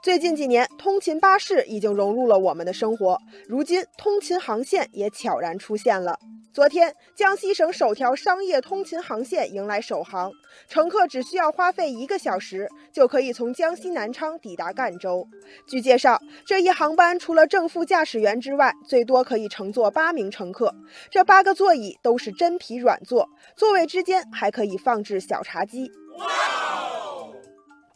最近几年，通勤巴士已经融入了我们的生活，如今通勤航线也悄然出现了。昨天，江西省首条商业通勤航线迎来首航，乘客只需要花费一个小时，就可以从江西南昌抵达赣州。据介绍，这一航班除了正副驾驶员之外，最多可以乘坐八名乘客。这八个座椅都是真皮软座，座位之间还可以放置小茶几。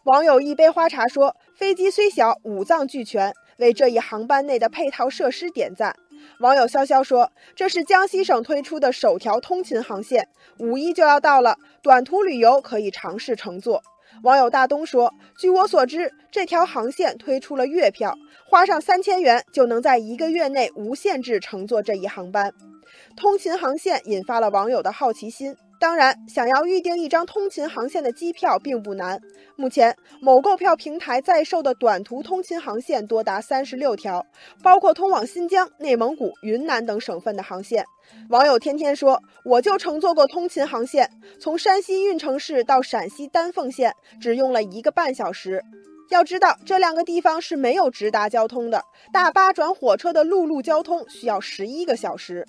网友一杯花茶说：“飞机虽小，五脏俱全，为这一航班内的配套设施点赞。”网友潇潇说：“这是江西省推出的首条通勤航线，五一就要到了，短途旅游可以尝试乘坐。”网友大东说：“据我所知，这条航线推出了月票，花上三千元就能在一个月内无限制乘坐这一航班。”通勤航线引发了网友的好奇心。当然，想要预订一张通勤航线的机票并不难。目前，某购票平台在售的短途通勤航线多达三十六条，包括通往新疆、内蒙古、云南等省份的航线。网友天天说：“我就乘坐过通勤航线，从山西运城市到陕西丹凤县只用了一个半小时。要知道，这两个地方是没有直达交通的，大巴转火车的陆路交通需要十一个小时。”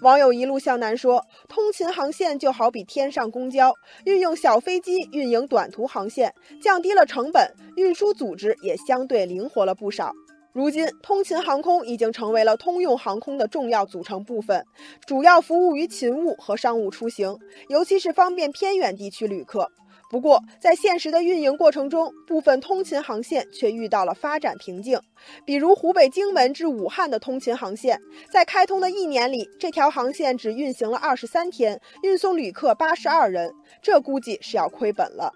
网友一路向南说：“通勤航线就好比天上公交，运用小飞机运营短途航线，降低了成本，运输组织也相对灵活了不少。如今，通勤航空已经成为了通用航空的重要组成部分，主要服务于勤务和商务出行，尤其是方便偏远地区旅客。”不过，在现实的运营过程中，部分通勤航线却遇到了发展瓶颈。比如湖北荆门至武汉的通勤航线，在开通的一年里，这条航线只运行了二十三天，运送旅客八十二人，这估计是要亏本了。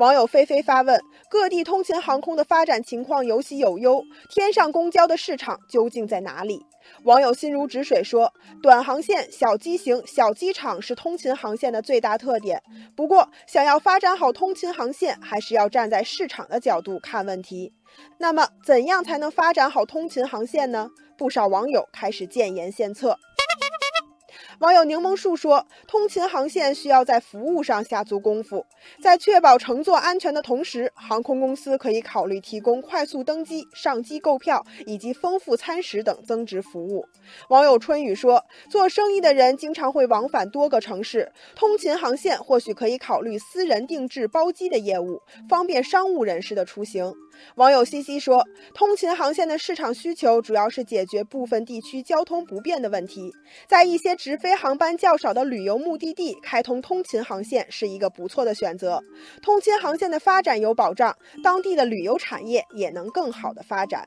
网友菲菲发问：各地通勤航空的发展情况有喜有忧，天上公交的市场究竟在哪里？网友心如止水说：“短航线、小机型、小机场是通勤航线的最大特点。不过，想要发展好通勤航线，还是要站在市场的角度看问题。那么，怎样才能发展好通勤航线呢？不少网友开始建言献策。”网友柠檬树说：“通勤航线需要在服务上下足功夫，在确保乘坐安全的同时，航空公司可以考虑提供快速登机、上机购票以及丰富餐食等增值服务。”网友春雨说：“做生意的人经常会往返多个城市，通勤航线或许可以考虑私人定制包机的业务，方便商务人士的出行。”网友西西说：“通勤航线的市场需求主要是解决部分地区交通不便的问题，在一些直飞航班较少的旅游目的地开通通勤航线是一个不错的选择。通勤航线的发展有保障，当地的旅游产业也能更好的发展。”